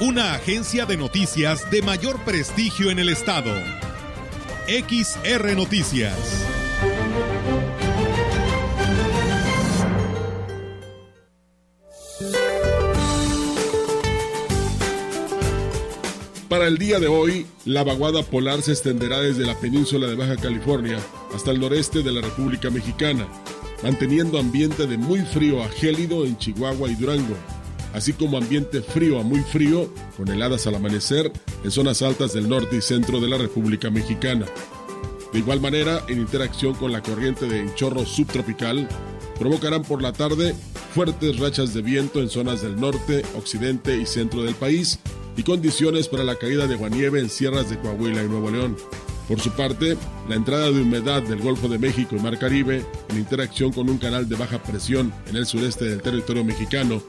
una agencia de noticias de mayor prestigio en el estado. XR Noticias. Para el día de hoy, la vaguada polar se extenderá desde la península de Baja California hasta el noreste de la República Mexicana, manteniendo ambiente de muy frío a gélido en Chihuahua y Durango así como ambiente frío a muy frío, con heladas al amanecer en zonas altas del norte y centro de la República Mexicana. De igual manera, en interacción con la corriente de enchorro subtropical, provocarán por la tarde fuertes rachas de viento en zonas del norte, occidente y centro del país y condiciones para la caída de guanieve en sierras de Coahuila y Nuevo León. Por su parte, la entrada de humedad del Golfo de México y Mar Caribe, en interacción con un canal de baja presión en el sureste del territorio mexicano,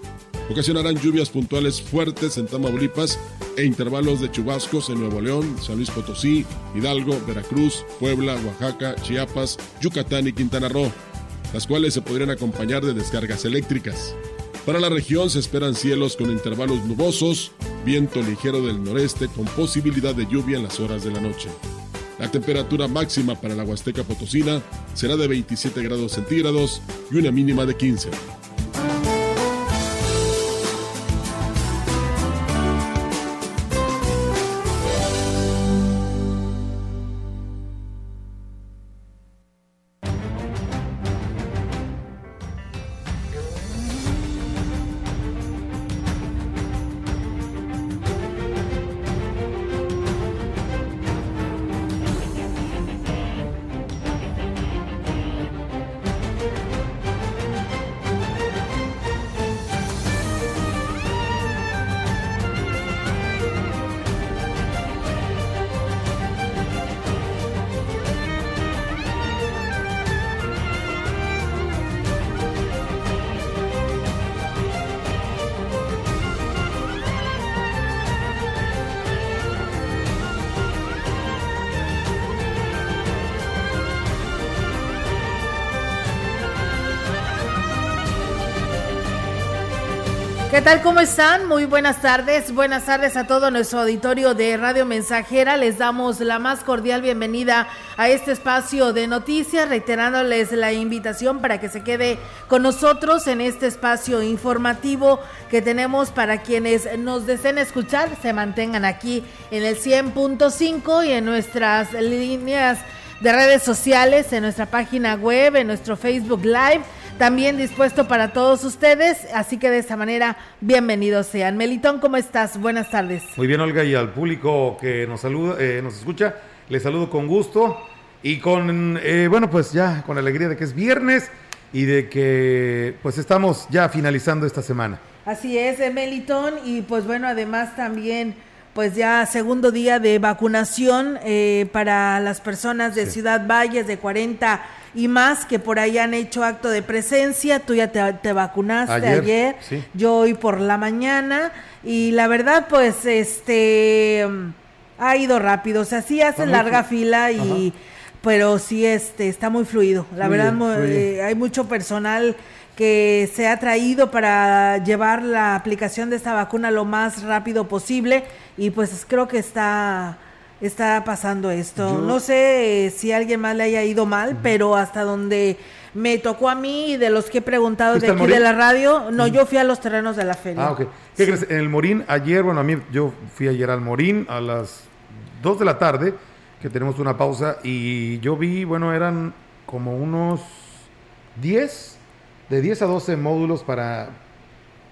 Ocasionarán lluvias puntuales fuertes en Tamaulipas e intervalos de chubascos en Nuevo León, San Luis Potosí, Hidalgo, Veracruz, Puebla, Oaxaca, Chiapas, Yucatán y Quintana Roo, las cuales se podrían acompañar de descargas eléctricas. Para la región se esperan cielos con intervalos nubosos, viento ligero del noreste con posibilidad de lluvia en las horas de la noche. La temperatura máxima para la Huasteca Potosina será de 27 grados centígrados y una mínima de 15. Están? Muy buenas tardes. Buenas tardes a todo nuestro auditorio de Radio Mensajera. Les damos la más cordial bienvenida a este espacio de noticias, reiterándoles la invitación para que se quede con nosotros en este espacio informativo que tenemos para quienes nos deseen escuchar, se mantengan aquí en el 100.5 y en nuestras líneas de redes sociales, en nuestra página web, en nuestro Facebook Live también dispuesto para todos ustedes, así que de esta manera, bienvenidos sean. Melitón, ¿cómo estás? Buenas tardes. Muy bien, Olga, y al público que nos saluda, eh, nos escucha, les saludo con gusto y con, eh, bueno, pues ya con alegría de que es viernes y de que pues estamos ya finalizando esta semana. Así es, eh, Melitón, y pues bueno, además también pues ya segundo día de vacunación para las personas de Ciudad Valles de 40 y más que por ahí han hecho acto de presencia. Tú ya te, vacunaste ayer, yo hoy por la mañana y la verdad pues este ha ido rápido, o sea, sí hace larga fila y pero sí este está muy fluido. La verdad eh, hay mucho personal que se ha traído para llevar la aplicación de esta vacuna lo más rápido posible y pues creo que está está pasando esto. no sé eh, si a alguien más le haya ido mal, pero hasta donde me tocó a mí y de los que he preguntado de aquí de la radio, no, yo fui a los terrenos de la feria. Ah, ok. ¿Qué crees? En el Morín, ayer, bueno, a mí yo fui ayer al Morín a las 2 de la tarde, que tenemos una pausa, y yo vi, bueno, eran como unos 10, de 10 a 12 módulos para,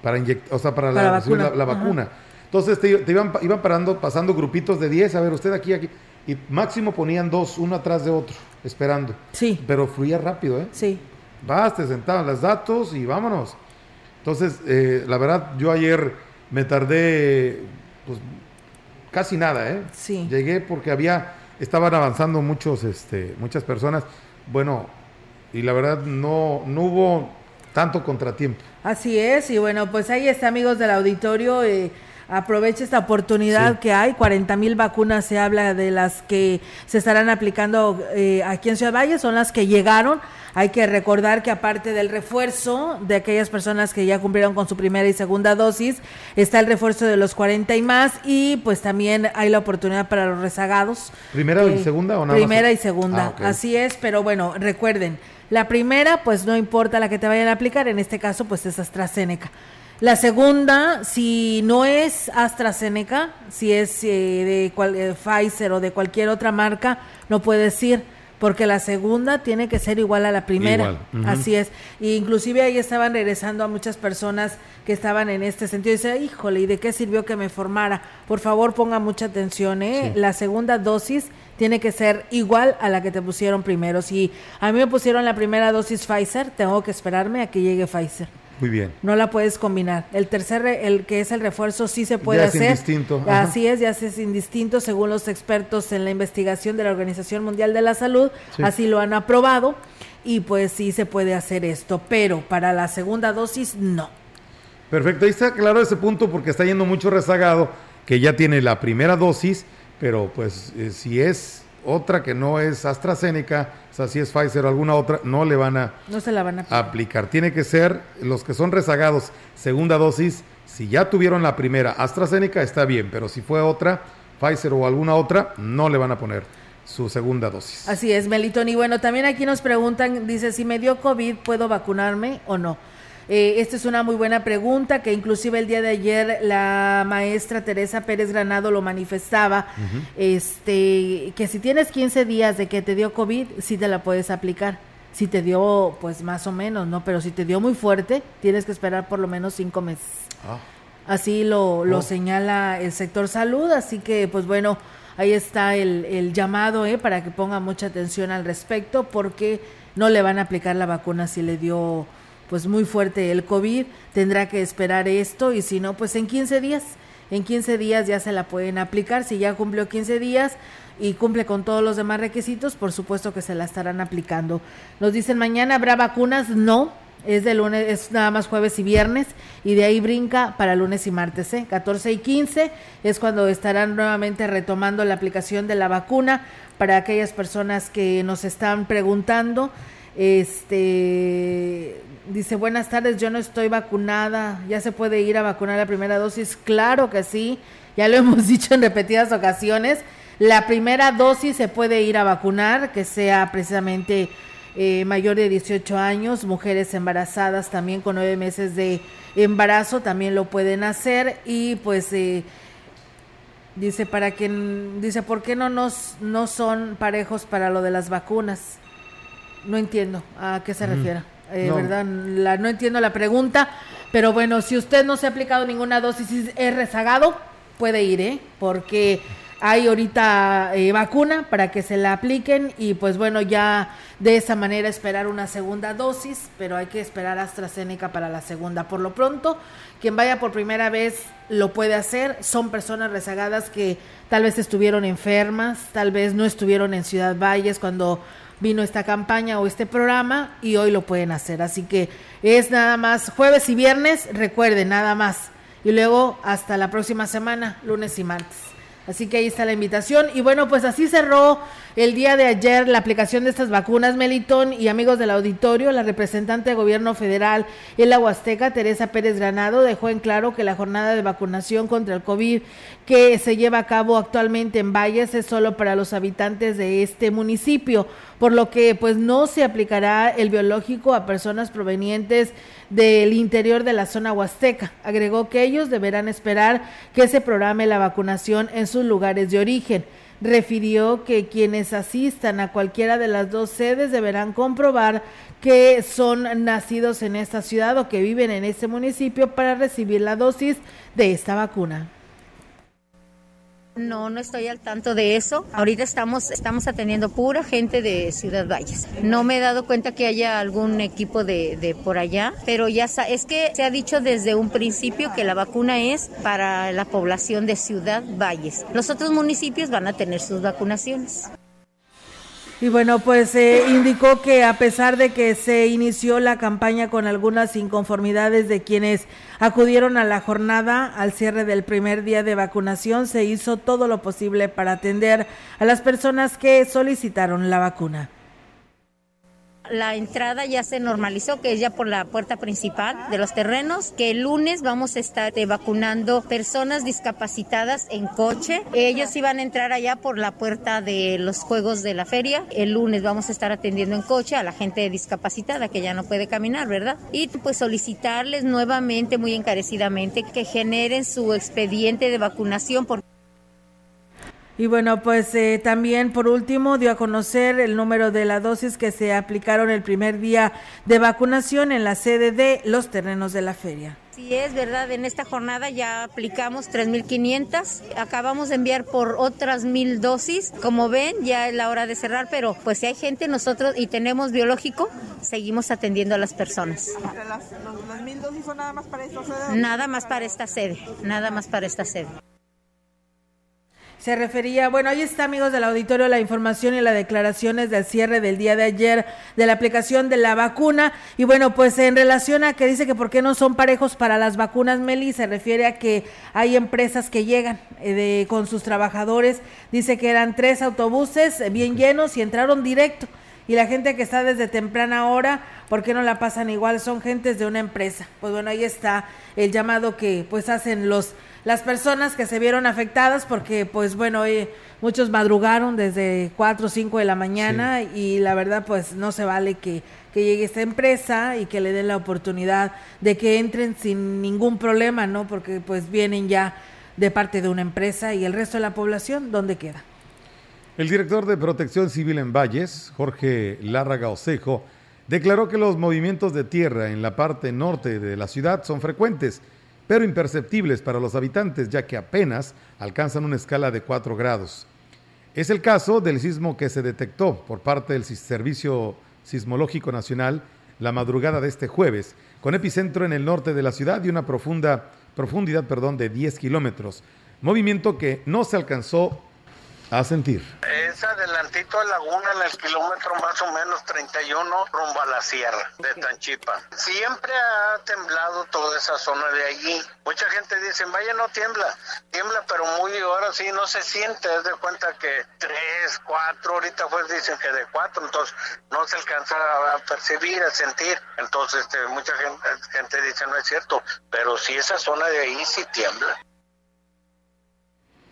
para inyectar, o sea, para, la, vacuna. La, vacuna. Entonces te, iban, iban parando, pasando grupitos de 10, a ver, usted aquí, aquí. Y máximo ponían dos, uno atrás de otro, esperando. Sí. Pero fluía rápido, ¿eh? Sí. Vas, te sentaban los datos y vámonos. Entonces, eh, la verdad, yo ayer me tardé, pues, casi nada, ¿eh? Sí. Llegué porque había, estaban avanzando muchos, este, muchas personas. Bueno, y la verdad no, no hubo tanto contratiempo. Así es, y bueno, pues ahí está, amigos del auditorio. Eh, aproveche esta oportunidad que hay. 40 mil vacunas se habla de las que se estarán aplicando eh, aquí en Ciudad Valle, son las que llegaron. Hay que recordar que aparte del refuerzo de aquellas personas que ya cumplieron con su primera y segunda dosis, está el refuerzo de los 40 y más y pues también hay la oportunidad para los rezagados. ¿Primera y segunda o nada Primera y segunda, ah, así es, pero bueno, recuerden, la primera pues no importa la que te vayan a aplicar, en este caso pues es AstraZeneca. La segunda, si no es AstraZeneca, si es eh, de eh, Pfizer o de cualquier otra marca, no puedes ir porque la segunda tiene que ser igual a la primera. Así es. Y inclusive ahí estaban regresando a muchas personas que estaban en este sentido. Dice, híjole, ¿y de qué sirvió que me formara? Por favor, ponga mucha atención, ¿eh? La segunda dosis tiene que ser igual a la que te pusieron primero. Si a mí me pusieron la primera dosis Pfizer, tengo que esperarme a que llegue Pfizer. Muy bien. No la puedes combinar. El tercer, el que es el refuerzo, sí se puede hacer. Es indistinto. Así es, ya es indistinto según los expertos en la investigación de la Organización Mundial de la Salud. Así lo han aprobado y pues sí se puede hacer esto, pero para la segunda dosis no. Perfecto, ahí está claro ese punto porque está yendo mucho rezagado que ya tiene la primera dosis, pero pues eh, si es otra que no es AstraZeneca, o sea, si es Pfizer o alguna otra, no le van a, no se la van a aplicar. Tiene que ser los que son rezagados, segunda dosis, si ya tuvieron la primera AstraZeneca está bien, pero si fue otra, Pfizer o alguna otra, no le van a poner su segunda dosis. Así es, Melitón. Y bueno, también aquí nos preguntan, dice, si me dio COVID, ¿puedo vacunarme o no? Eh, esta es una muy buena pregunta que inclusive el día de ayer la maestra Teresa Pérez Granado lo manifestaba, este, que si tienes 15 días de que te dio COVID, sí te la puedes aplicar. Si te dio, pues más o menos, ¿no? Pero si te dio muy fuerte, tienes que esperar por lo menos cinco meses. Ah. Así lo, lo oh. señala el sector salud, así que pues bueno, ahí está el, el llamado ¿eh? para que ponga mucha atención al respecto porque no le van a aplicar la vacuna si le dio pues muy fuerte el COVID, tendrá que esperar esto y si no, pues en 15 días, en 15 días ya se la pueden aplicar, si ya cumplió 15 días y cumple con todos los demás requisitos, por supuesto que se la estarán aplicando. Nos dicen mañana habrá vacunas, no, es de lunes, es nada más jueves y viernes, y de ahí brinca para lunes y martes, ¿eh? 14 y 15 es cuando estarán nuevamente retomando la aplicación de la vacuna para aquellas personas que nos están preguntando. Este Dice, buenas tardes, yo no estoy vacunada, ¿ya se puede ir a vacunar la primera dosis? Claro que sí, ya lo hemos dicho en repetidas ocasiones. La primera dosis se puede ir a vacunar, que sea precisamente eh, mayor de 18 años, mujeres embarazadas también con nueve meses de embarazo también lo pueden hacer y pues eh, dice para quien dice por qué no nos no son parejos para lo de las vacunas. No entiendo a qué se refiere. Eh, ¿verdad? La, no entiendo la pregunta, pero bueno, si usted no se ha aplicado ninguna dosis y es rezagado, puede ir, ¿eh? Porque hay ahorita eh, vacuna para que se la apliquen y pues bueno, ya de esa manera esperar una segunda dosis, pero hay que esperar AstraZeneca para la segunda. Por lo pronto, quien vaya por primera vez lo puede hacer. Son personas rezagadas que tal vez estuvieron enfermas, tal vez no estuvieron en Ciudad Valles cuando vino esta campaña o este programa y hoy lo pueden hacer. Así que es nada más jueves y viernes, recuerden, nada más. Y luego hasta la próxima semana, lunes y martes. Así que ahí está la invitación. Y bueno, pues así cerró el día de ayer la aplicación de estas vacunas, Melitón y amigos del auditorio. La representante de gobierno federal en la Huasteca, Teresa Pérez Granado, dejó en claro que la jornada de vacunación contra el COVID que se lleva a cabo actualmente en Valles es solo para los habitantes de este municipio, por lo que pues no se aplicará el biológico a personas provenientes del interior de la zona huasteca. Agregó que ellos deberán esperar que se programe la vacunación en sus lugares de origen. Refirió que quienes asistan a cualquiera de las dos sedes deberán comprobar que son nacidos en esta ciudad o que viven en este municipio para recibir la dosis de esta vacuna No, no estoy al tanto de eso. Ahorita estamos, estamos atendiendo pura gente de Ciudad Valles. No me he dado cuenta que haya algún equipo de, de por allá, pero ya es que se ha dicho desde un principio que la vacuna es para la población de Ciudad Valles. Los otros municipios van a tener sus vacunaciones. Y bueno, pues se indicó que a pesar de que se inició la campaña con algunas inconformidades de quienes acudieron a la jornada al cierre del primer día de vacunación, se hizo todo lo posible para atender a las personas que solicitaron la vacuna la entrada ya se normalizó, que es ya por la puerta principal de los terrenos, que el lunes vamos a estar eh, vacunando personas discapacitadas en coche. Ellos iban a entrar allá por la puerta de los juegos de la feria. El lunes vamos a estar atendiendo en coche a la gente discapacitada que ya no puede caminar, ¿verdad? Y pues solicitarles nuevamente, muy encarecidamente, que generen su expediente de vacunación. Por y bueno, pues eh, también por último dio a conocer el número de la dosis que se aplicaron el primer día de vacunación en la sede de los terrenos de la feria. Sí, es verdad, en esta jornada ya aplicamos 3.500, acabamos de enviar por otras mil dosis, como ven ya es la hora de cerrar, pero pues si hay gente nosotros y tenemos biológico, seguimos atendiendo a las personas. ¿Las mil dosis son nada más para esta sede? Nada más para esta sede, nada más para esta sede se refería, bueno, ahí está amigos del auditorio la información y las declaraciones del cierre del día de ayer de la aplicación de la vacuna y bueno, pues en relación a que dice que por qué no son parejos para las vacunas, Meli, se refiere a que hay empresas que llegan eh, de, con sus trabajadores, dice que eran tres autobuses bien llenos y entraron directo y la gente que está desde temprana hora, ¿por qué no la pasan igual? Son gentes de una empresa. Pues bueno, ahí está el llamado que pues hacen los las personas que se vieron afectadas porque pues bueno, eh, muchos madrugaron desde 4 o 5 de la mañana y la verdad pues no se vale que, que llegue esta empresa y que le den la oportunidad de que entren sin ningún problema, ¿no? Porque pues vienen ya de parte de una empresa y el resto de la población, ¿dónde queda? El director de Protección Civil en Valles, Jorge Lárraga Osejo, declaró que los movimientos de tierra en la parte norte de la ciudad son frecuentes pero imperceptibles para los habitantes, ya que apenas alcanzan una escala de 4 grados. Es el caso del sismo que se detectó por parte del Servicio Sismológico Nacional la madrugada de este jueves, con epicentro en el norte de la ciudad y una profunda, profundidad perdón, de 10 kilómetros, movimiento que no se alcanzó a sentir. Es adelantito a Laguna, en el kilómetro más o menos 31, rumbo a la sierra de Tanchipa. Siempre ha temblado toda esa zona de allí. Mucha gente dice, vaya, no tiembla. Tiembla, pero muy ahora sí no se siente. Es de cuenta que 3, 4, ahorita pues dicen que de 4, entonces no se alcanza a percibir, a sentir. Entonces este, mucha gente, gente dice, no es cierto, pero sí esa zona de ahí sí tiembla.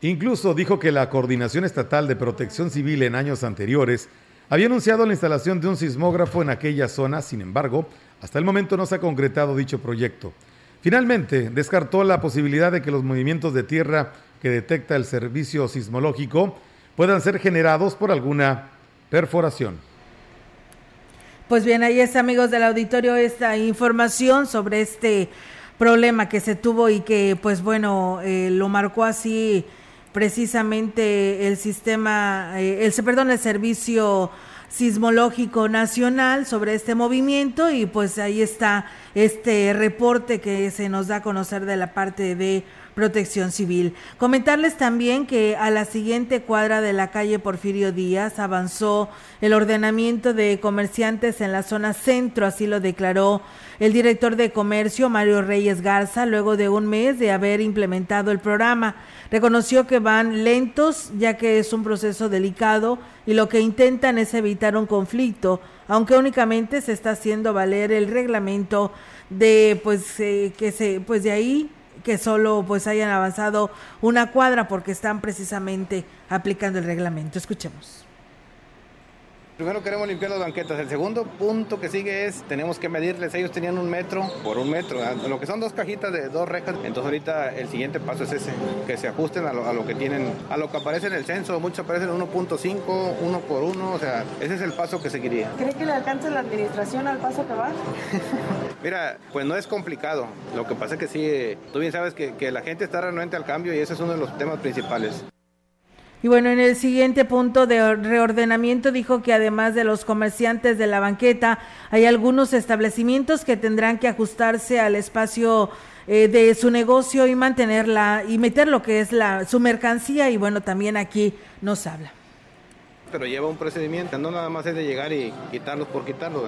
Incluso dijo que la Coordinación Estatal de Protección Civil en años anteriores había anunciado la instalación de un sismógrafo en aquella zona, sin embargo, hasta el momento no se ha concretado dicho proyecto. Finalmente, descartó la posibilidad de que los movimientos de tierra que detecta el servicio sismológico puedan ser generados por alguna perforación. Pues bien, ahí está, amigos del auditorio, esta información sobre este problema que se tuvo y que, pues bueno, eh, lo marcó así precisamente el sistema, eh, el, perdón, el servicio sismológico nacional sobre este movimiento y pues ahí está este reporte que se nos da a conocer de la parte de Protección Civil. Comentarles también que a la siguiente cuadra de la calle Porfirio Díaz avanzó el ordenamiento de comerciantes en la zona centro, así lo declaró el director de comercio Mario Reyes Garza luego de un mes de haber implementado el programa. Reconoció que van lentos ya que es un proceso delicado y lo que intentan es evitar un conflicto, aunque únicamente se está haciendo valer el reglamento de pues eh, que se pues de ahí que solo pues hayan avanzado una cuadra porque están precisamente aplicando el reglamento. Escuchemos. Primero queremos limpiar las banquetas. El segundo punto que sigue es, tenemos que medirles. Ellos tenían un metro por un metro. Lo que son dos cajitas de dos rejas. Entonces ahorita el siguiente paso es ese, que se ajusten a lo, que tienen, a lo que aparece en el censo. Muchos aparecen 1.5, uno por uno. O sea, ese es el paso que seguiría. ¿Cree que le alcanza la administración al paso que va? Mira, pues no es complicado. Lo que pasa es que sí, tú bien sabes que, que la gente está realmente al cambio y ese es uno de los temas principales. Y bueno, en el siguiente punto de reordenamiento dijo que además de los comerciantes de la banqueta, hay algunos establecimientos que tendrán que ajustarse al espacio eh, de su negocio y mantenerla y meter lo que es la su mercancía. Y bueno, también aquí nos habla pero lleva un procedimiento, no nada más es de llegar y quitarlos por quitarlos,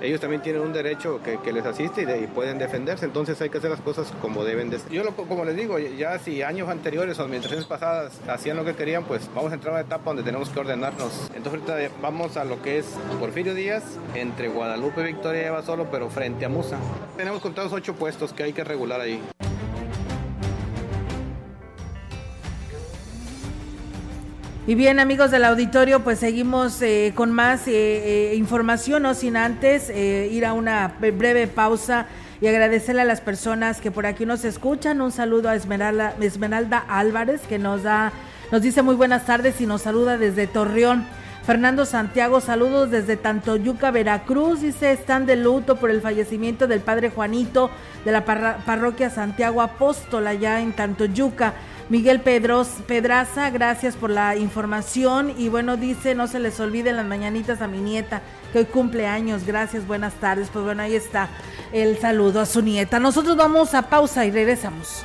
ellos también tienen un derecho que, les asiste y, pueden defenderse, entonces hay que hacer las cosas como deben de ser. Yo como les digo, ya si años anteriores o administraciones pasadas hacían lo que querían, pues vamos a entrar a una etapa donde tenemos que ordenarnos. Entonces ahorita vamos a lo que es Porfirio Díaz, entre Guadalupe, Victoria y Eva Solo, pero frente a Musa. Tenemos contados ocho puestos que hay que regular ahí. Y bien, amigos del auditorio, pues seguimos eh, con más eh, eh, información, no sin antes ir a una breve pausa y agradecerle a las personas que por aquí nos escuchan. Un saludo a Esmeralda, Álvarez, que nos da, nos dice muy buenas tardes y nos saluda desde Torreón. Fernando Santiago, saludos desde Tantoyuca, Veracruz. Dice, están de luto por el fallecimiento del padre Juanito de la parroquia Santiago Apóstol allá en Tantoyuca. Miguel Pedros, Pedraza, gracias por la información. Y bueno, dice, no se les olviden las mañanitas a mi nieta, que hoy cumple años. Gracias, buenas tardes. Pues bueno, ahí está el saludo a su nieta. Nosotros vamos a pausa y regresamos.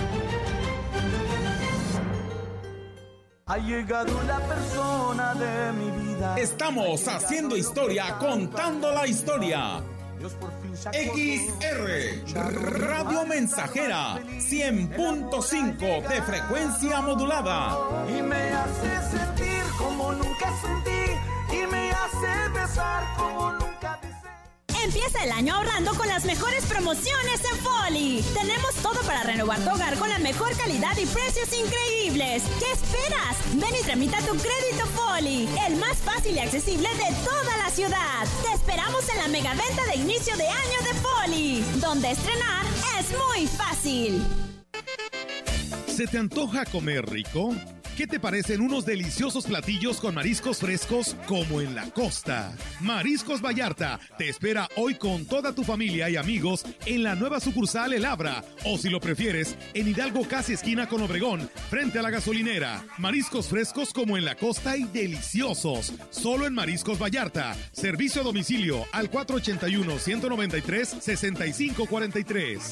Ha llegado la persona de mi vida. Estamos haciendo historia, contando la historia. XR Radio Mensajera 100.5 de frecuencia modulada. Y me hace sentir como nunca sentí. Y me hace besar como nunca Empieza el año ahorrando con las mejores promociones en Foli. Tenemos todo para renovar tu hogar con la mejor calidad y precios increíbles. ¿Qué esperas? Ven y tramita tu crédito Foli, el más fácil y accesible de toda la ciudad. Te esperamos en la mega venta de inicio de año de Foli, donde estrenar es muy fácil. ¿Se te antoja comer rico? ¿Qué te parecen unos deliciosos platillos con mariscos frescos como en la costa? Mariscos Vallarta te espera hoy con toda tu familia y amigos en la nueva sucursal El Abra o si lo prefieres en Hidalgo casi esquina con Obregón frente a la gasolinera. Mariscos frescos como en la costa y deliciosos. Solo en Mariscos Vallarta. Servicio a domicilio al 481 193 6543.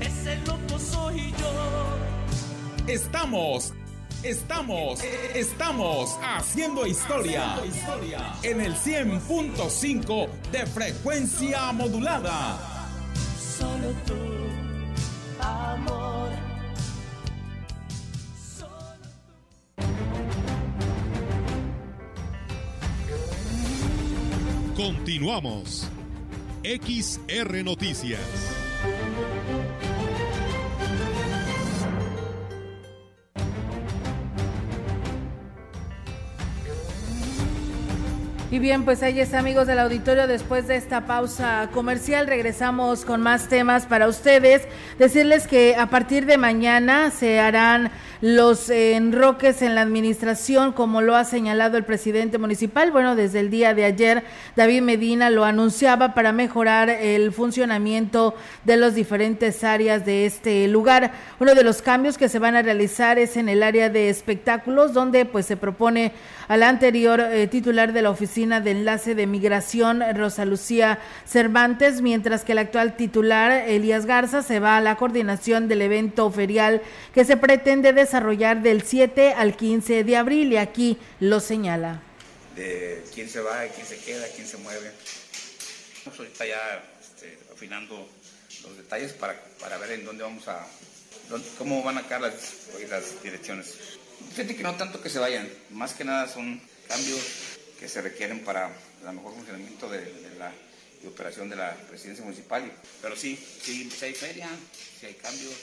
Ese loco soy yo. Estamos, estamos, estamos haciendo historia en el 100.5 de frecuencia modulada. Solo tú, amor. Continuamos. XR Noticias. Y bien, pues ahí está, amigos del auditorio. Después de esta pausa comercial, regresamos con más temas para ustedes. Decirles que a partir de mañana se harán los enroques en la administración, como lo ha señalado el presidente municipal. Bueno, desde el día de ayer, David Medina lo anunciaba para mejorar el funcionamiento de las diferentes áreas de este lugar. Uno de los cambios que se van a realizar es en el área de espectáculos, donde pues se propone al anterior eh, titular de la Oficina de Enlace de Migración, Rosa Lucía Cervantes, mientras que el actual titular, Elías Garza, se va a la coordinación del evento ferial que se pretende desarrollar del 7 al 15 de abril y aquí lo señala. De quién se va, quién se queda, quién se mueve. Estamos ahorita ya este, afinando los detalles para, para ver en dónde vamos a, cómo van a quedar las, las direcciones. Fíjate que no tanto que se vayan, más que nada son cambios que se requieren para el mejor funcionamiento de, la operación de la presidencia municipal. Pero sí, sí, si hay feria, si hay cambios,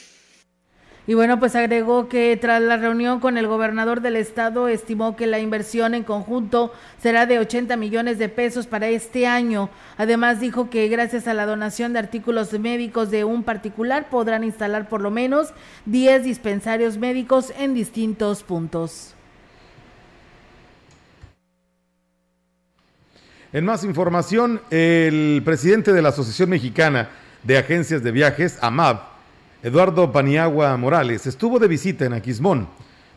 y bueno, pues agregó que tras la reunión con el gobernador del estado, estimó que la inversión en conjunto será de 80 millones de pesos para este año. Además, dijo que gracias a la donación de artículos médicos de un particular podrán instalar por lo menos 10 dispensarios médicos en distintos puntos. En más información, el presidente de la Asociación Mexicana de Agencias de Viajes, AMAB, Eduardo Paniagua Morales estuvo de visita en Aquismón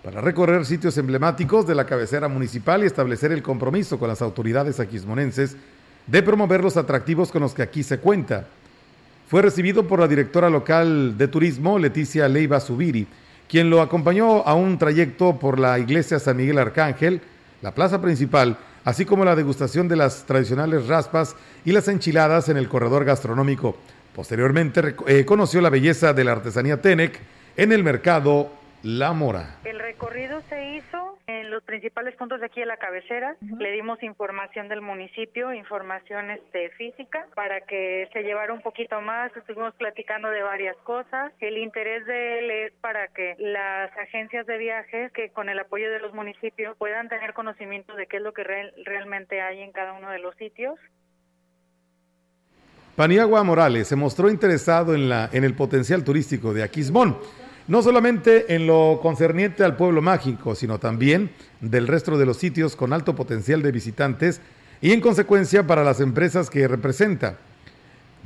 para recorrer sitios emblemáticos de la cabecera municipal y establecer el compromiso con las autoridades aquismonenses de promover los atractivos con los que aquí se cuenta. Fue recibido por la directora local de turismo, Leticia Leiva Subiri, quien lo acompañó a un trayecto por la iglesia San Miguel Arcángel, la plaza principal, así como la degustación de las tradicionales raspas y las enchiladas en el corredor gastronómico. Posteriormente eh, conoció la belleza de la artesanía Tenec en el mercado La Mora. El recorrido se hizo en los principales puntos de aquí de la cabecera. Le dimos información del municipio, información este, física, para que se llevara un poquito más. Estuvimos platicando de varias cosas. El interés de él es para que las agencias de viajes, que con el apoyo de los municipios, puedan tener conocimiento de qué es lo que realmente hay en cada uno de los sitios Paniagua Morales se mostró interesado en, la, en el potencial turístico de Aquismón, no solamente en lo concerniente al pueblo mágico, sino también del resto de los sitios con alto potencial de visitantes y en consecuencia para las empresas que representa.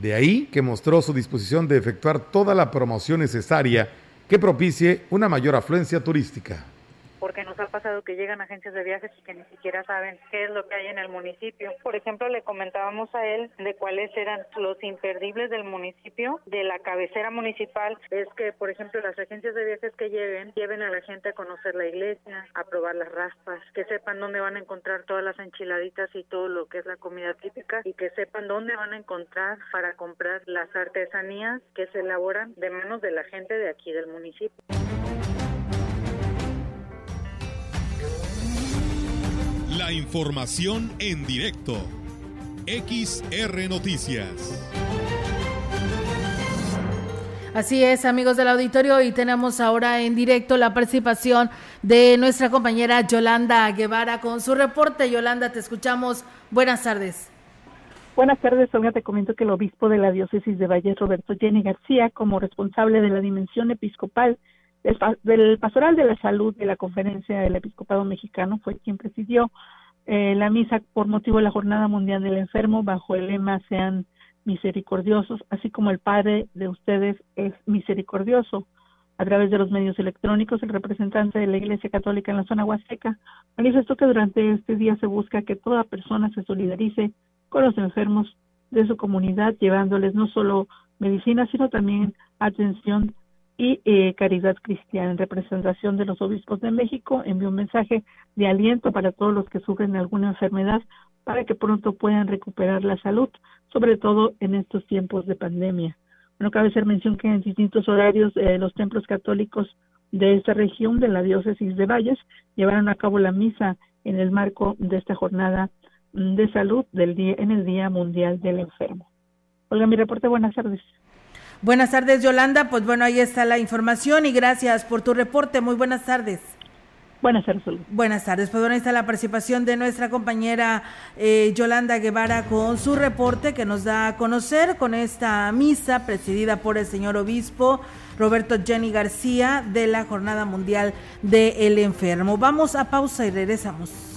De ahí que mostró su disposición de efectuar toda la promoción necesaria que propicie una mayor afluencia turística porque nos ha pasado que llegan agencias de viajes y que ni siquiera saben qué es lo que hay en el municipio. Por ejemplo, le comentábamos a él de cuáles eran los imperdibles del municipio, de la cabecera municipal, es que, por ejemplo, las agencias de viajes que lleven, lleven a la gente a conocer la iglesia, a probar las raspas, que sepan dónde van a encontrar todas las enchiladitas y todo lo que es la comida típica y que sepan dónde van a encontrar para comprar las artesanías que se elaboran de manos de la gente de aquí del municipio. La información en directo. XR Noticias. Así es, amigos del auditorio, y tenemos ahora en directo la participación de nuestra compañera Yolanda Guevara con su reporte. Yolanda, te escuchamos. Buenas tardes. Buenas tardes, Olga. Te comento que el obispo de la diócesis de Valle, Roberto Jenny García, como responsable de la dimensión episcopal del Pastoral de la Salud de la Conferencia del Episcopado Mexicano fue quien presidió eh, la misa por motivo de la Jornada Mundial del Enfermo bajo el lema Sean misericordiosos, así como el Padre de ustedes es misericordioso. A través de los medios electrónicos, el representante de la Iglesia Católica en la zona huasteca manifestó que durante este día se busca que toda persona se solidarice con los enfermos de su comunidad, llevándoles no solo medicina, sino también atención y eh, Caridad Cristiana, en representación de los obispos de México, envió un mensaje de aliento para todos los que sufren alguna enfermedad para que pronto puedan recuperar la salud, sobre todo en estos tiempos de pandemia. Bueno, cabe hacer mención que en distintos horarios eh, los templos católicos de esta región de la diócesis de Valles llevaron a cabo la misa en el marco de esta jornada de salud del día en el Día Mundial del Enfermo. Olga, mi reporte, buenas tardes. Buenas tardes, Yolanda. Pues bueno, ahí está la información y gracias por tu reporte. Muy buenas tardes. Buenas tardes. Buenas tardes. Pues bueno, ahí está la participación de nuestra compañera eh, Yolanda Guevara con su reporte que nos da a conocer con esta misa presidida por el señor obispo Roberto Jenny García de la Jornada Mundial del Enfermo. Vamos a pausa y regresamos.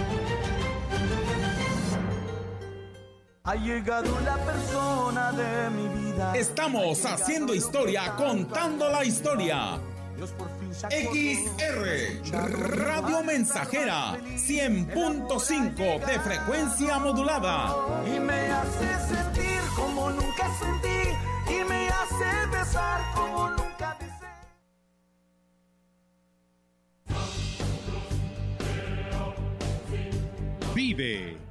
Ha llegado la persona de mi vida. Estamos haciendo historia, contando la historia. XR Radio Mensajera 100.5 de frecuencia modulada. Y me hace sentir como nunca sentí. Y me hace besar como nunca besé. Vive.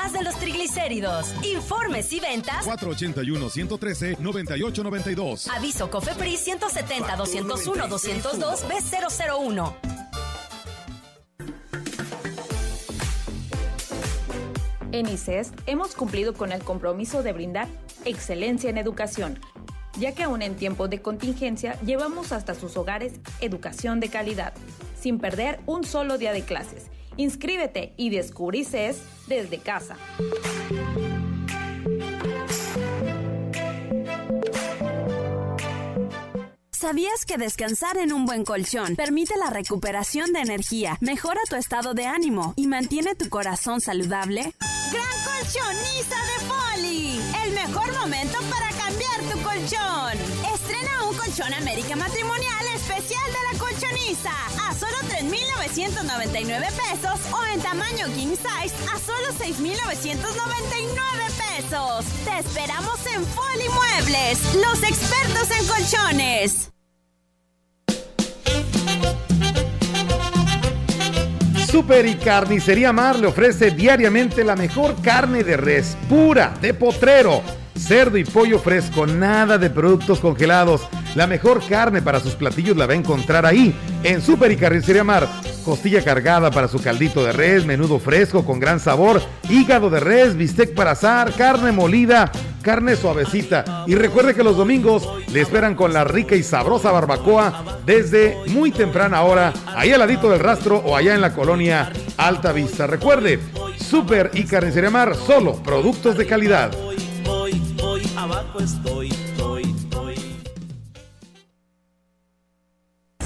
de los triglicéridos. Informes y ventas 481-113-9892. Aviso COFEPRIS 170-201-202 B001. En ICES hemos cumplido con el compromiso de brindar excelencia en educación, ya que aún en tiempos de contingencia llevamos hasta sus hogares educación de calidad, sin perder un solo día de clases. Inscríbete y descubrí ICES desde casa. ¿Sabías que descansar en un buen colchón permite la recuperación de energía, mejora tu estado de ánimo y mantiene tu corazón saludable? ¡Gran colchoniza de Poli! El mejor momento para cambiar tu colchón. Estrena un colchón América Matrimonial especial de la colchoniza a solo 3,999 pesos o en tamaño king size a solo 6,999 pesos. Te esperamos en Poli Muebles, los expertos en colchones. Super y Carnicería Mar le ofrece diariamente la mejor carne de res pura, de potrero, cerdo y pollo fresco, nada de productos congelados. La mejor carne para sus platillos la va a encontrar ahí, en Super y Carnicería Mar. Costilla cargada para su caldito de res, menudo fresco con gran sabor, hígado de res, bistec para asar, carne molida, carne suavecita. Y recuerde que los domingos le esperan con la rica y sabrosa barbacoa desde muy temprana hora, ahí al ladito del rastro o allá en la colonia Alta Vista. Recuerde, Super y Carnicería Mar, solo productos de calidad. Hoy, hoy, abajo estoy,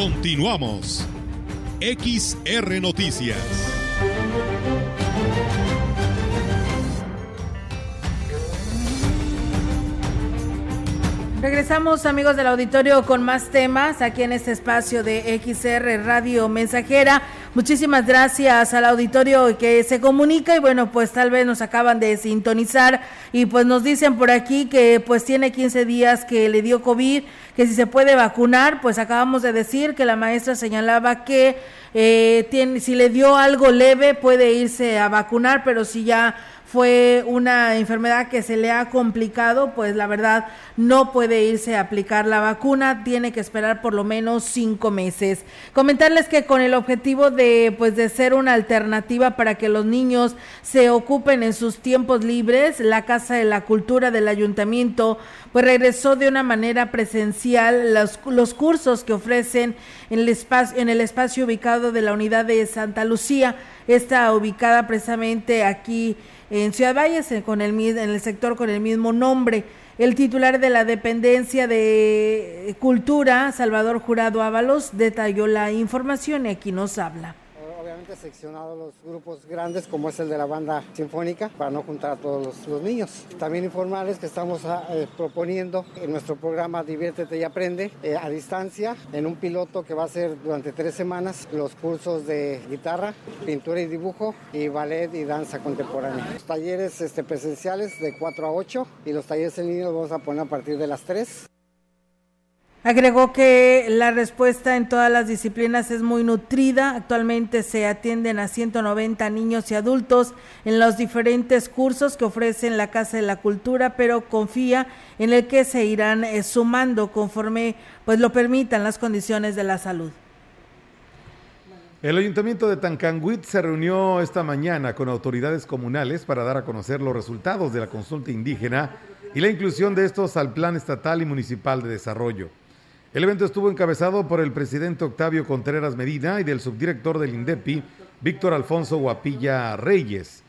Continuamos. XR Noticias. Regresamos amigos del auditorio con más temas aquí en este espacio de XR Radio Mensajera. Muchísimas gracias al auditorio que se comunica y bueno, pues tal vez nos acaban de sintonizar y pues nos dicen por aquí que pues tiene 15 días que le dio COVID, que si se puede vacunar, pues acabamos de decir que la maestra señalaba que eh, tiene, si le dio algo leve puede irse a vacunar, pero si ya fue una enfermedad que se le ha complicado, pues la verdad no puede irse a aplicar la vacuna, tiene que esperar por lo menos cinco meses. Comentarles que con el objetivo de pues de ser una alternativa para que los niños se ocupen en sus tiempos libres, la Casa de la Cultura del Ayuntamiento pues regresó de una manera presencial los, los cursos que ofrecen en el espacio en el espacio ubicado de la unidad de Santa Lucía, está ubicada precisamente aquí en Ciudad Valles, con el, en el sector con el mismo nombre. El titular de la dependencia de Cultura, Salvador Jurado Ábalos, detalló la información y aquí nos habla. Obviamente seccionado los grupos grandes como es el de la banda sinfónica para no juntar a todos los, los niños. También informarles que estamos ah, eh, proponiendo en nuestro programa Diviértete y Aprende eh, a distancia en un piloto que va a ser durante tres semanas los cursos de guitarra, pintura y dibujo y ballet y danza contemporánea. Los talleres este, presenciales de 4 a 8 y los talleres en línea los vamos a poner a partir de las 3. Agregó que la respuesta en todas las disciplinas es muy nutrida. Actualmente se atienden a 190 niños y adultos en los diferentes cursos que ofrecen la Casa de la Cultura, pero confía en el que se irán eh, sumando conforme pues lo permitan las condiciones de la salud. El Ayuntamiento de Tancanguit se reunió esta mañana con autoridades comunales para dar a conocer los resultados de la consulta indígena y la inclusión de estos al Plan Estatal y Municipal de Desarrollo. El evento estuvo encabezado por el presidente Octavio Contreras Medina y del subdirector del INDEPI, Víctor Alfonso Guapilla Reyes.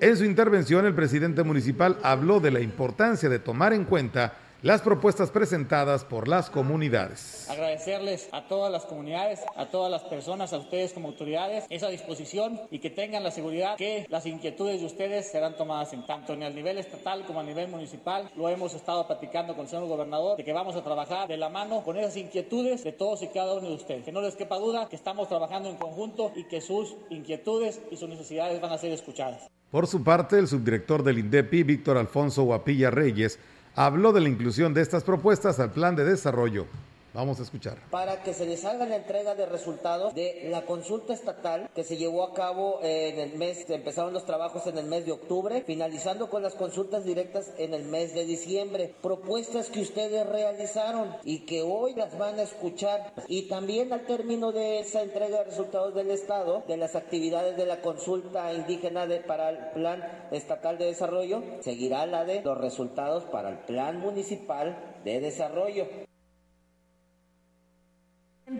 En su intervención, el presidente municipal habló de la importancia de tomar en cuenta las propuestas presentadas por las comunidades. Agradecerles a todas las comunidades, a todas las personas, a ustedes como autoridades, esa disposición y que tengan la seguridad que las inquietudes de ustedes serán tomadas en tanto en el nivel estatal como a nivel municipal. Lo hemos estado platicando con el señor gobernador de que vamos a trabajar de la mano con esas inquietudes de todos y cada uno de ustedes. Que no les quepa duda que estamos trabajando en conjunto y que sus inquietudes y sus necesidades van a ser escuchadas. Por su parte, el subdirector del INDEPI, Víctor Alfonso Guapilla Reyes, habló de la inclusión de estas propuestas al plan de desarrollo. Vamos a escuchar. Para que se les haga la entrega de resultados de la consulta estatal que se llevó a cabo en el mes, empezaron los trabajos en el mes de octubre, finalizando con las consultas directas en el mes de diciembre. Propuestas que ustedes realizaron y que hoy las van a escuchar. Y también al término de esa entrega de resultados del Estado, de las actividades de la consulta indígena para el Plan Estatal de Desarrollo, seguirá la de los resultados para el Plan Municipal de Desarrollo.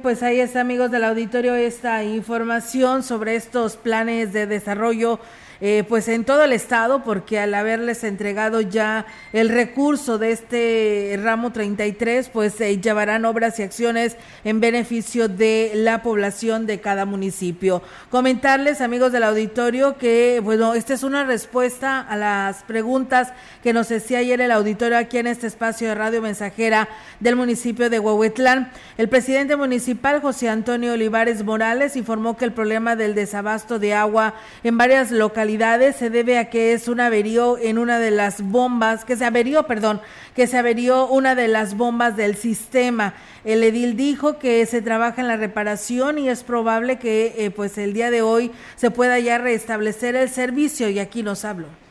Pues ahí está, amigos del auditorio, esta información sobre estos planes de desarrollo eh, pues en todo el estado, porque al haberles entregado ya el recurso de este ramo 33, pues se llevarán obras y acciones en beneficio de la población de cada municipio. Comentarles, amigos del auditorio, que bueno, esta es una respuesta a las preguntas que nos decía ayer el auditorio aquí en este espacio de radio mensajera del municipio de Huehuetlán. El presidente municipal, José Antonio Olivares Morales, informó que el problema del desabasto de agua en varias localidades se debe a que es un averío en una de las bombas, que se averió, perdón, que se averió una de las bombas del sistema. El edil dijo que se trabaja en la reparación y es probable que eh, pues el día de hoy se pueda ya restablecer el servicio y aquí nos hablo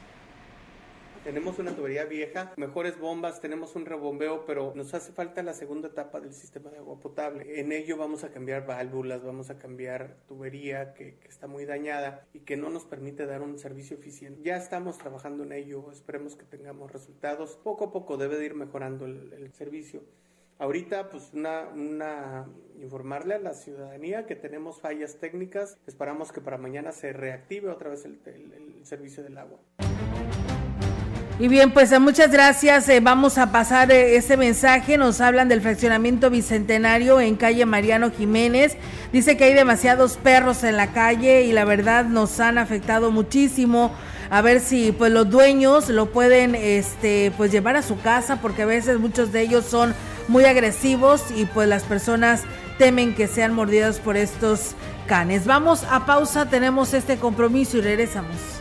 tenemos una tubería vieja, mejores bombas, tenemos un rebombeo, pero nos hace falta la segunda etapa del sistema de agua potable. En ello vamos a cambiar válvulas, vamos a cambiar tubería que, está muy dañada y que no nos permite dar un servicio eficiente. Ya estamos trabajando en ello, esperemos que tengamos resultados. Poco a poco debe de ir mejorando el, servicio. Ahorita, pues, una, una, informarle a la ciudadanía que tenemos fallas técnicas. Esperamos que para mañana se reactive otra vez el, el servicio del agua. Y bien, pues eh, muchas gracias. Eh, vamos a pasar eh, ese mensaje. Nos hablan del fraccionamiento bicentenario en calle Mariano Jiménez. Dice que hay demasiados perros en la calle y la verdad nos han afectado muchísimo. A ver si pues los dueños lo pueden este pues llevar a su casa porque a veces muchos de ellos son muy agresivos y pues las personas temen que sean mordidas por estos canes. Vamos a pausa, tenemos este compromiso y regresamos.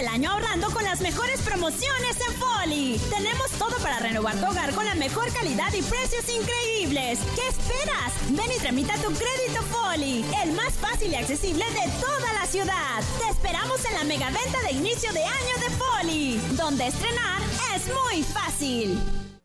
El año ahorrando con las mejores promociones en Foli. Tenemos todo para renovar tu hogar con la mejor calidad y precios increíbles. ¿Qué esperas? Ven y tramita tu crédito Foli, el más fácil y accesible de toda la ciudad. Te esperamos en la mega venta de inicio de año de Foli, donde estrenar es muy fácil.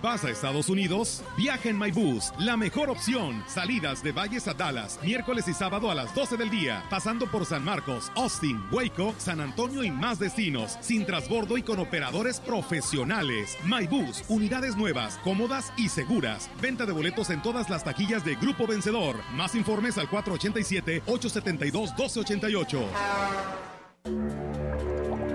¿Vas a Estados Unidos? Viaja en MyBus, la mejor opción. Salidas de Valles a Dallas, miércoles y sábado a las 12 del día, pasando por San Marcos, Austin, Waco, San Antonio y más destinos, sin transbordo y con operadores profesionales. MyBus, unidades nuevas, cómodas y seguras. Venta de boletos en todas las taquillas de Grupo Vencedor. Más informes al 487-872-1288.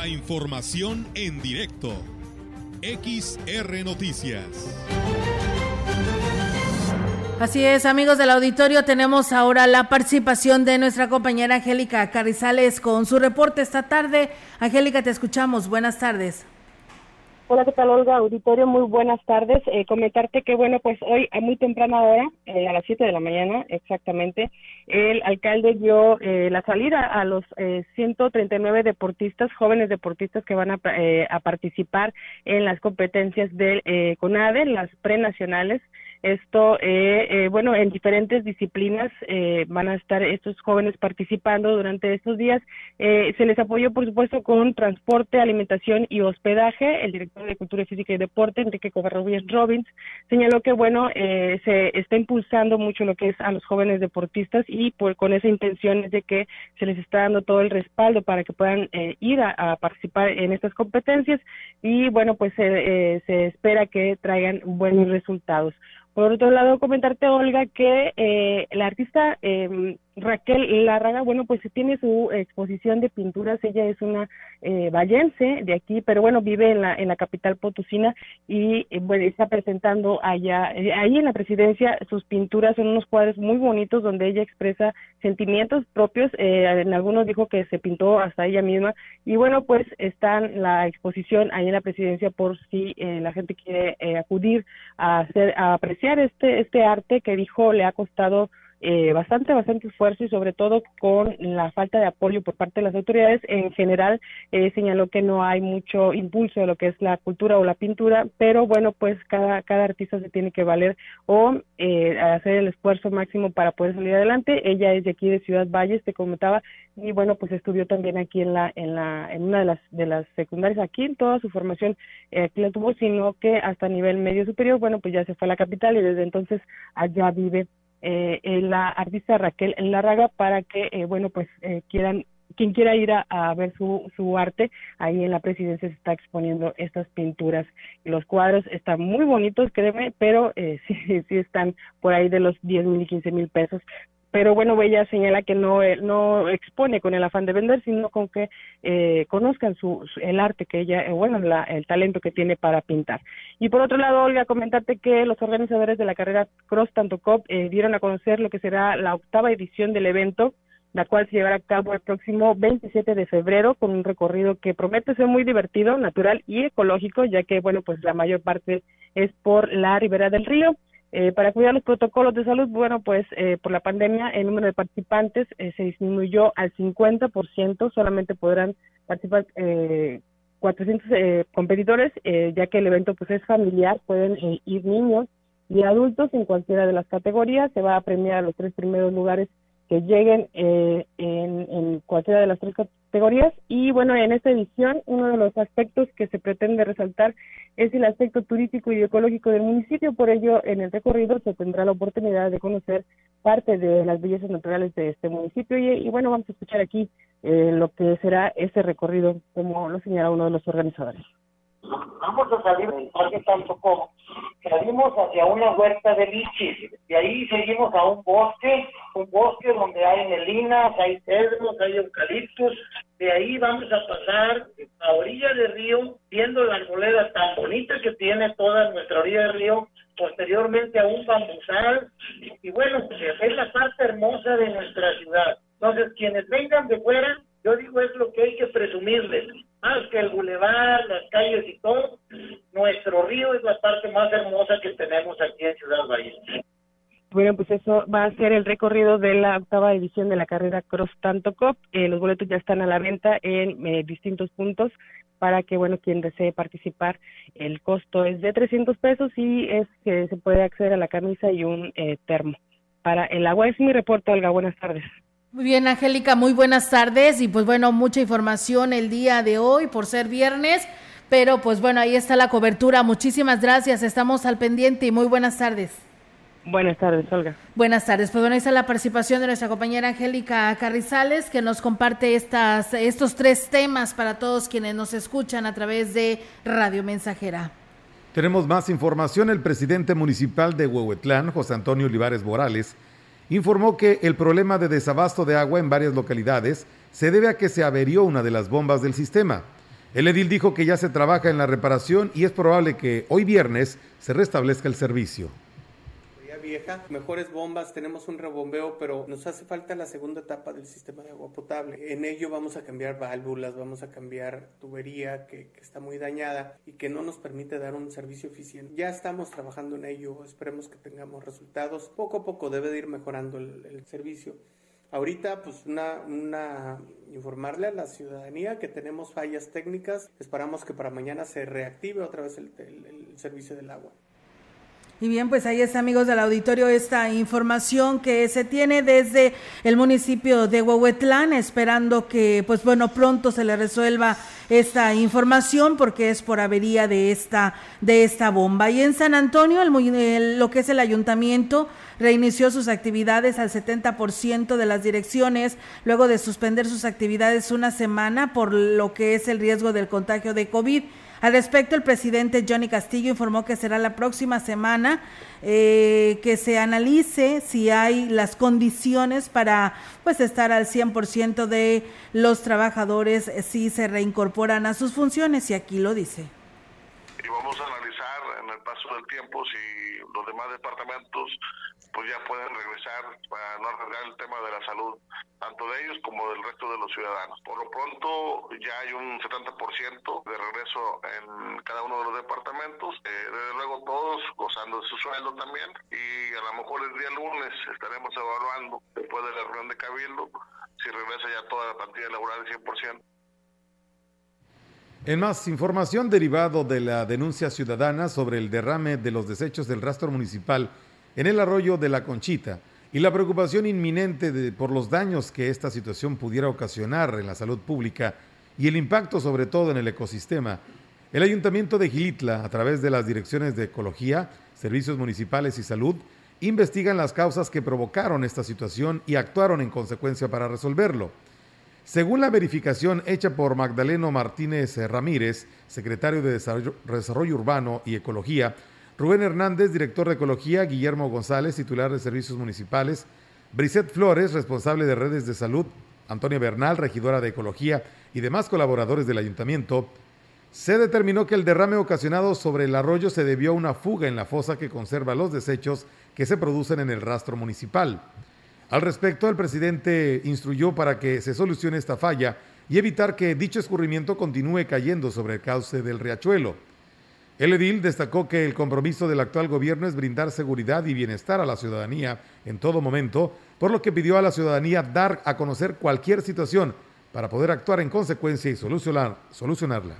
La información en directo. XR Noticias. Así es, amigos del auditorio, tenemos ahora la participación de nuestra compañera Angélica Carrizales con su reporte esta tarde. Angélica, te escuchamos. Buenas tardes. Hola, ¿qué tal, Olga? Auditorio, muy buenas tardes. Eh, comentarte que, bueno, pues hoy a muy temprana hora, eh, a las 7 de la mañana exactamente, el alcalde dio eh, la salida a los eh, 139 deportistas, jóvenes deportistas que van a, eh, a participar en las competencias del eh, CONADE, las prenacionales. Esto, eh, eh, bueno, en diferentes disciplinas eh, van a estar estos jóvenes participando durante estos días. Eh, se les apoyó, por supuesto, con transporte, alimentación y hospedaje. El director de Cultura Física y Deporte, Enrique Covarrubias Robbins, señaló que, bueno, eh, se está impulsando mucho lo que es a los jóvenes deportistas y por, con esa intención es de que se les está dando todo el respaldo para que puedan eh, ir a, a participar en estas competencias y, bueno, pues se espera que traigan buenos resultados. Por otro lado, comentarte, Olga, que eh, la artista eh, Raquel Larraga, bueno, pues tiene su exposición de pinturas. Ella es una eh, de aquí, pero bueno, vive en la, en la capital potosina y eh, bueno, está presentando allá, eh, ahí en la presidencia, sus pinturas son unos cuadros muy bonitos donde ella expresa sentimientos propios. Eh, en algunos dijo que se pintó hasta ella misma. Y bueno, pues está la exposición ahí en la presidencia por si eh, la gente quiere acudir a, hacer, a apreciar este, este arte que dijo le ha costado eh, bastante, bastante esfuerzo y sobre todo con la falta de apoyo por parte de las autoridades. En general, eh, señaló que no hay mucho impulso de lo que es la cultura o la pintura, pero bueno, pues cada, cada artista se tiene que valer o eh, hacer el esfuerzo máximo para poder salir adelante. Ella es de aquí de Ciudad Valles, te comentaba, y bueno, pues estudió también aquí en la, en la, en una de las, de las secundarias aquí, en toda su formación eh, aquí la tuvo, sino que hasta nivel medio superior, bueno, pues ya se fue a la capital y desde entonces allá vive eh, eh, la artista Raquel Larraga para que, eh, bueno, pues eh, quieran quien quiera ir a, a ver su, su arte, ahí en la presidencia se está exponiendo estas pinturas. Los cuadros están muy bonitos, créeme, pero eh, sí, sí están por ahí de los 10 mil y 15 mil pesos pero bueno, ella señala que no, eh, no expone con el afán de vender, sino con que eh, conozcan su, el arte que ella, eh, bueno, la- el talento que tiene para pintar. Y por otro lado, Olga, comentarte que los organizadores de la carrera Cross Tanto Cop eh, dieron a conocer lo que será la octava edición del evento, la cual se llevará a cabo el próximo 27 de febrero con un recorrido que promete ser muy divertido, natural y ecológico, ya que, bueno, pues la mayor parte es por la ribera del río. Eh, para cuidar los protocolos de salud, bueno, pues eh, por la pandemia el número de participantes eh, se disminuyó al 50%, solamente podrán participar eh, 400 eh, competidores, eh, ya que el evento pues es familiar, pueden eh, ir niños y adultos en cualquiera de las categorías, se va a premiar a los tres primeros lugares que lleguen eh, en, cualquiera de las tres categorías. Y bueno, en esta edición, uno de los aspectos que se pretende resaltar es el aspecto turístico y ecológico del municipio. Por ello, en el recorrido se tendrá la oportunidad de conocer parte de las bellezas naturales de este municipio. Y, y bueno, vamos a escuchar aquí eh, lo que será ese recorrido, como lo señala uno de los organizadores. Vamos a salir del parque tanto como salimos hacia una huerta de lichis, de ahí seguimos a un bosque, un bosque donde hay melinas, hay cedros, hay eucaliptos, de ahí vamos a pasar a orilla de río, viendo la arboleda tan bonita que tiene toda nuestra orilla de río, posteriormente a un bambusal, y bueno, es la parte hermosa de nuestra ciudad. Entonces, quienes vengan de fuera, yo digo es lo que hay que presumirles, más que el bulevar, las calles y todo, nuestro río es la parte más hermosa que tenemos aquí en Ciudad Valle. Bueno, pues eso va a ser el recorrido de la octava edición de la carrera Cross Tanto Cop. Eh, los boletos ya están a la venta en eh, distintos puntos para que, bueno, quien desee participar, el costo es de 300 pesos y es que se puede acceder a la camisa y un eh, termo. Para el agua es mi reporte, Olga. Buenas tardes. Muy bien, Angélica, muy buenas tardes y pues bueno, mucha información el día de hoy por ser viernes, pero pues bueno, ahí está la cobertura. Muchísimas gracias, estamos al pendiente y muy buenas tardes. Buenas tardes, Olga. Buenas tardes. Pues bueno, ahí está la participación de nuestra compañera Angélica Carrizales, que nos comparte estas, estos tres temas para todos quienes nos escuchan a través de Radio Mensajera. Tenemos más información. El presidente municipal de Huehuetlán, José Antonio Olivares Morales, informó que el problema de desabasto de agua en varias localidades se debe a que se averió una de las bombas del sistema. El edil dijo que ya se trabaja en la reparación y es probable que hoy viernes se restablezca el servicio vieja, mejores bombas, tenemos un rebombeo, pero nos hace falta la segunda etapa del sistema de agua potable. En ello vamos a cambiar válvulas, vamos a cambiar tubería que, está muy dañada y que no nos permite dar un servicio eficiente. Ya estamos trabajando en ello, esperemos que tengamos resultados. Poco a poco debe de ir mejorando el, servicio. Ahorita, pues, una, una, informarle a la ciudadanía que tenemos fallas técnicas. Esperamos que para mañana se reactive otra vez el servicio del agua. Y bien, pues ahí está, amigos del auditorio, esta información que se tiene desde el municipio de Huehuetlán, esperando que, pues bueno, pronto se le resuelva esta información porque es por avería de esta, de esta bomba. Y en San Antonio, el, lo que es el ayuntamiento, reinició sus actividades al 70% de las direcciones, luego de suspender sus actividades una semana por lo que es el riesgo del contagio de COVID. Al respecto, el presidente Johnny Castillo informó que será la próxima semana eh, que se analice si hay las condiciones para pues estar al 100% de los trabajadores eh, si se reincorporan a sus funciones y aquí lo dice. Y vamos a analizar en el paso del tiempo si los demás departamentos pues ya pueden regresar para no arriesgar el tema de la salud, tanto de ellos como del resto de los ciudadanos. Por lo pronto ya hay un 70% de regreso en cada uno de los departamentos, eh, desde luego todos gozando de su sueldo también y a lo mejor el día lunes estaremos evaluando después de la reunión de Cabildo si regresa ya toda la plantilla laboral al 100%. En más información derivado de la denuncia ciudadana sobre el derrame de los desechos del rastro municipal en el arroyo de la Conchita y la preocupación inminente por los daños que esta situación pudiera ocasionar en la salud pública y el impacto sobre todo en el ecosistema, el Ayuntamiento de Gilitla, a través de las direcciones de Ecología, Servicios Municipales y Salud, investigan las causas que provocaron esta situación y actuaron en consecuencia para resolverlo. Según la verificación hecha por Magdaleno Martínez Ramírez, secretario de Desarrollo Urbano y Ecología, Rubén Hernández, director de Ecología, Guillermo González, titular de Servicios Municipales, Brisette Flores, responsable de redes de salud, Antonia Bernal, regidora de Ecología y demás colaboradores del ayuntamiento, se determinó que el derrame ocasionado sobre el arroyo se debió a una fuga en la fosa que conserva los desechos que se producen en el rastro municipal. Al respecto, el presidente instruyó para que se solucione esta falla y evitar que dicho escurrimiento continúe cayendo sobre el cauce del riachuelo. El edil destacó que el compromiso del actual gobierno es brindar seguridad y bienestar a la ciudadanía en todo momento, por lo que pidió a la ciudadanía dar a conocer cualquier situación para poder actuar en consecuencia y solucionar, solucionarla.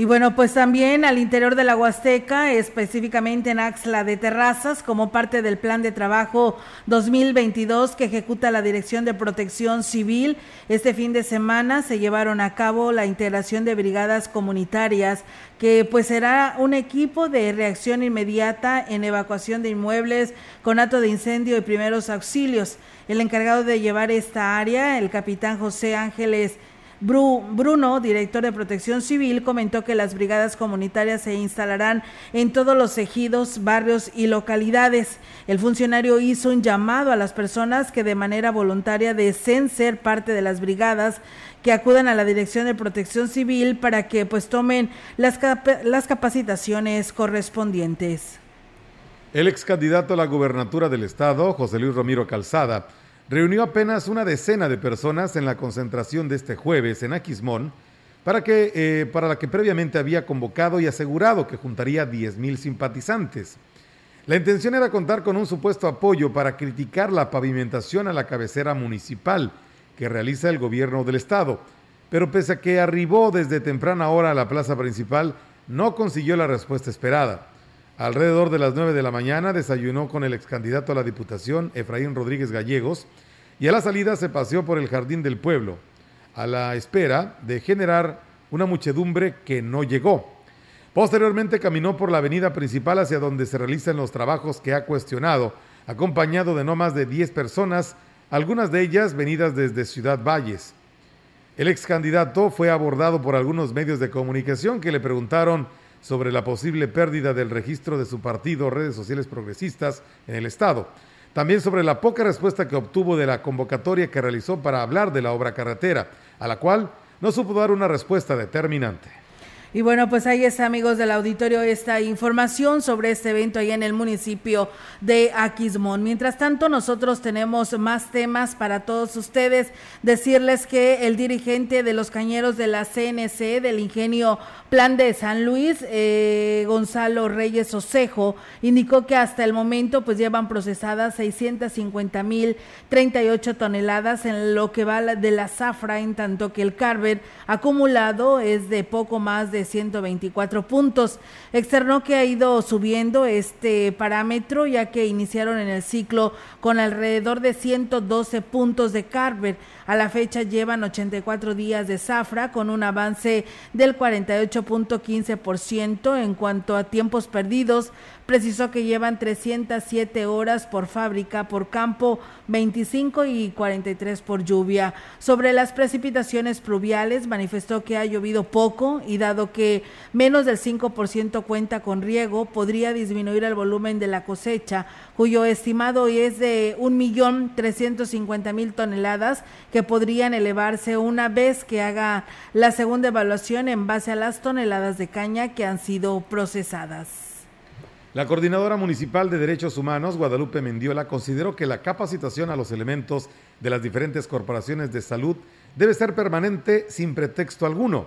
Y bueno, pues también al interior de la Huasteca, específicamente en Axla de Terrazas, como parte del plan de trabajo 2022 que ejecuta la Dirección de Protección Civil, este fin de semana se llevaron a cabo la integración de brigadas comunitarias que pues será un equipo de reacción inmediata en evacuación de inmuebles con acto de incendio y primeros auxilios. El encargado de llevar esta área, el capitán José Ángeles Bruno, director de Protección Civil, comentó que las brigadas comunitarias se instalarán en todos los ejidos, barrios y localidades. El funcionario hizo un llamado a las personas que de manera voluntaria deseen ser parte de las brigadas que acudan a la Dirección de Protección Civil para que pues tomen las, las capacitaciones correspondientes. El ex candidato a la gubernatura del estado, José Luis Romero Calzada, reunió apenas una decena de personas en la concentración de este jueves en Aquismón, para, que, eh, para la que previamente había convocado y asegurado que juntaría 10.000 simpatizantes. La intención era contar con un supuesto apoyo para criticar la pavimentación a la cabecera municipal que realiza el gobierno del estado, pero pese a que arribó desde temprana hora a la plaza principal, no consiguió la respuesta esperada. Alrededor de las 9 de la mañana desayunó con el ex candidato a la Diputación, Efraín Rodríguez Gallegos, y a la salida se paseó por el Jardín del Pueblo, a la espera de generar una muchedumbre que no llegó. Posteriormente caminó por la avenida principal hacia donde se realizan los trabajos que ha cuestionado, acompañado de no más de 10 personas, algunas de ellas venidas desde Ciudad Valles. El ex candidato fue abordado por algunos medios de comunicación que le preguntaron sobre la posible pérdida del registro de su partido Redes Sociales Progresistas en el Estado. También sobre la poca respuesta que obtuvo de la convocatoria que realizó para hablar de la obra carretera, a la cual no supo dar una respuesta determinante. Y bueno, pues ahí está, amigos del auditorio, esta información sobre este evento ahí en el municipio de Aquismón. Mientras tanto, nosotros tenemos más temas para todos ustedes. Decirles que el dirigente de los cañeros de la CNC, del ingenio Plan de San Luis, eh, Gonzalo Reyes Osejo, indicó que hasta el momento pues llevan procesadas 650 mil 38 toneladas en lo que va de la zafra, en tanto que el carver acumulado es de poco más de 124 puntos. Externó que ha ido subiendo este parámetro ya que iniciaron en el ciclo con alrededor de 112 puntos de Carver. A la fecha llevan 84 días de zafra con un avance del 48.15% en cuanto a tiempos perdidos. Precisó que llevan 307 horas por fábrica, por campo 25 y 43 por lluvia. Sobre las precipitaciones pluviales, manifestó que ha llovido poco y dado que menos del 5% cuenta con riego, podría disminuir el volumen de la cosecha, cuyo estimado es de 1.350.000 toneladas, podrían elevarse una vez que haga la segunda evaluación en base a las toneladas de caña que han sido procesadas. La coordinadora municipal de Derechos Humanos, Guadalupe Mendiola, consideró que la capacitación a los elementos de las diferentes corporaciones de salud debe ser permanente sin pretexto alguno.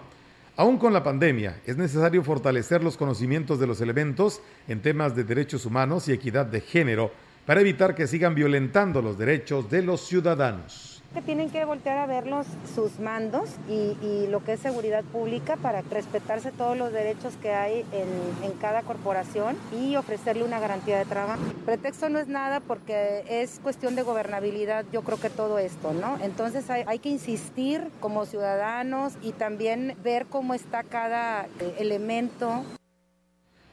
Aún con la pandemia, es necesario fortalecer los conocimientos de los elementos en temas de derechos humanos y equidad de género para evitar que sigan violentando los derechos de los ciudadanos que tienen que voltear a ver sus mandos y, lo que es seguridad pública para respetarse todos los derechos que hay en, cada corporación y ofrecerle una garantía de trabajo. Pretexto no es nada porque es cuestión de gobernabilidad, yo creo que todo esto, ¿no? Entonces hay, hay que insistir como ciudadanos y también ver cómo está cada eh, elemento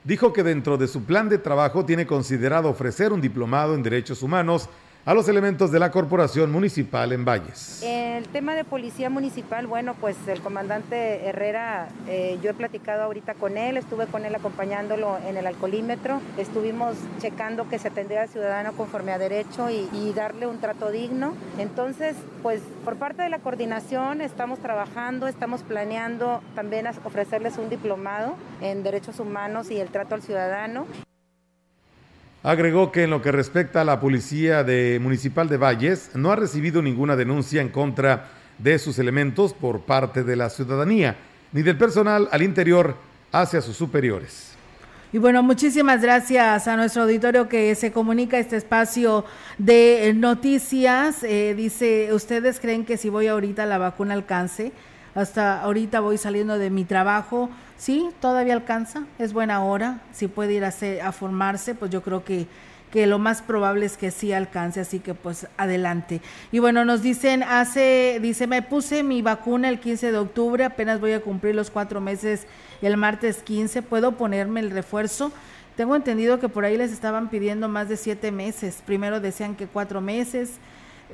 dijo que dentro de su plan de trabajo tiene considerado ofrecer un diplomado en derechos humanos a los elementos de la Corporación Municipal en Valles. El tema de policía municipal, bueno, pues el comandante Herrera, eh, yo he platicado ahorita con él, estuve con él acompañándolo en el alcoholímetro, estuvimos checando que se atendiera al ciudadano conforme a derecho y, y darle un trato digno. Entonces, pues por parte de la coordinación estamos trabajando, estamos planeando también ofrecerles un diplomado en derechos humanos y el trato al ciudadano. Agregó que en lo que respecta a la policía de municipal de Valles, no ha recibido ninguna denuncia en contra de sus elementos por parte de la ciudadanía, ni del personal al interior hacia sus superiores. Y bueno, muchísimas gracias a nuestro auditorio que se comunica este espacio de noticias. Eh, dice, ¿ustedes creen que si voy ahorita la vacuna alcance? Hasta ahorita voy saliendo de mi trabajo. Sí, todavía alcanza, es buena hora. Si puede ir a, a formarse, pues yo creo que, que lo más probable es que sí alcance, así que pues adelante. Y bueno, nos dicen, hace, dice, me puse mi vacuna el 15 de octubre, apenas voy a cumplir los cuatro meses el martes 15, ¿puedo ponerme el refuerzo? Tengo entendido que por ahí les estaban pidiendo más de siete meses. Primero decían que cuatro meses,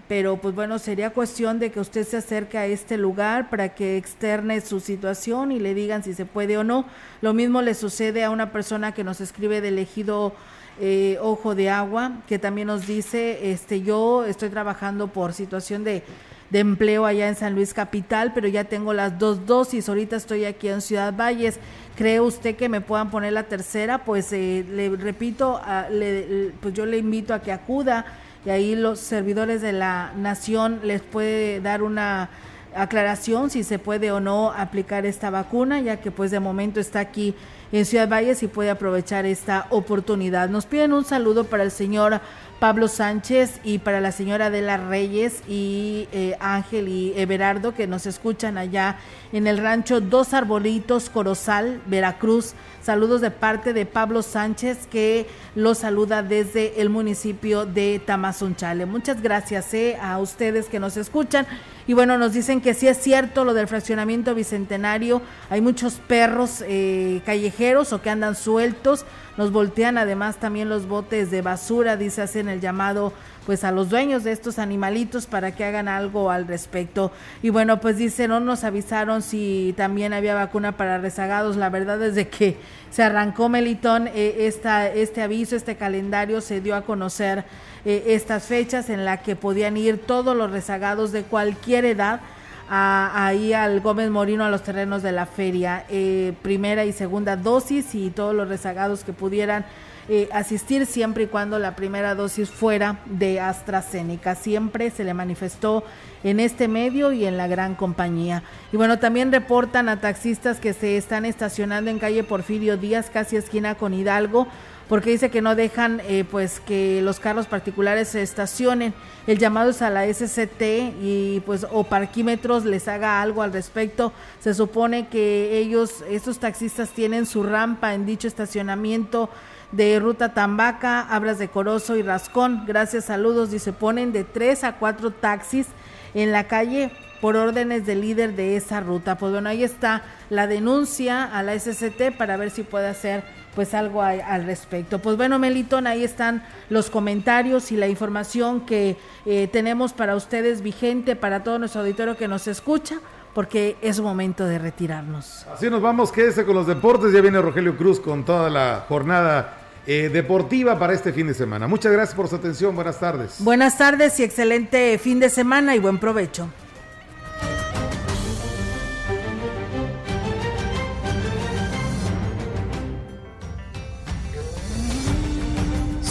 pero pues bueno, sería cuestión de que usted se acerque a este lugar para que externe su situación y le digan si se puede o no. Lo mismo le sucede a una persona que nos escribe del ejido eh, Ojo de Agua, que también nos dice, este, yo estoy trabajando por situación de, de empleo allá en San Luis Capital, pero ya tengo las dos dosis, ahorita estoy aquí en Ciudad Valles. ¿Cree usted que me puedan poner la tercera? Pues eh, le repito, le, pues yo le invito a que acuda y ahí los servidores de la nación les puede dar una aclaración si se puede o no aplicar esta vacuna, ya que pues de momento está aquí en Ciudad Valles y puede aprovechar esta oportunidad. Nos piden un saludo para el señor Pablo Sánchez y para la señora Adela Reyes y eh, Ángel y Everardo que nos escuchan allá en el rancho Dos Arbolitos, Corozal, Veracruz. Saludos de parte de Pablo Sánchez que lo saluda desde el municipio de Tamazunchale. Muchas gracias eh, a ustedes que nos escuchan. Y bueno, nos dicen que sí es cierto lo del fraccionamiento bicentenario. Hay muchos perros eh, callejeros o que andan sueltos. Nos voltean además también los botes de basura, dice, hacen el llamado pues a los dueños de estos animalitos para que hagan algo al respecto. Y bueno, pues dice, no nos avisaron si también había vacuna para rezagados. La verdad es de que se arrancó Melitón eh, esta, este aviso, este calendario se dio a conocer eh, estas fechas en la que podían ir todos los rezagados de cualquier edad. ahí al Gómez Morino a los terrenos de la feria, eh, primera y segunda dosis y todos los rezagados que pudieran eh, asistir siempre y cuando la primera dosis fuera de AstraZeneca. Siempre se le manifestó en este medio y en la gran compañía. Y bueno, también reportan a taxistas que se están estacionando en calle Porfirio Díaz, casi esquina con Hidalgo, porque dice que no dejan eh, pues que los carros particulares se estacionen. El llamado es a la SCT y pues o parquímetros les haga algo al respecto. Se supone que ellos, estos taxistas tienen su rampa en dicho estacionamiento de Ruta Tambaca, Abras de Corozo y Rascón. Gracias, saludos. Y se ponen de tres a cuatro taxis en la calle por órdenes del líder de esa ruta. Pues bueno, ahí está la denuncia a la SCT para ver si puede hacer pues algo al respecto. Pues bueno, Melitón, ahí están los comentarios y la información que eh, tenemos para ustedes vigente, para todo nuestro auditorio que nos escucha porque es momento de retirarnos. Así nos vamos, quédese con los deportes, ya viene Rogelio Cruz con toda la jornada eh, deportiva para este fin de semana. Muchas gracias por su atención, buenas tardes. Buenas tardes y excelente fin de semana y buen provecho.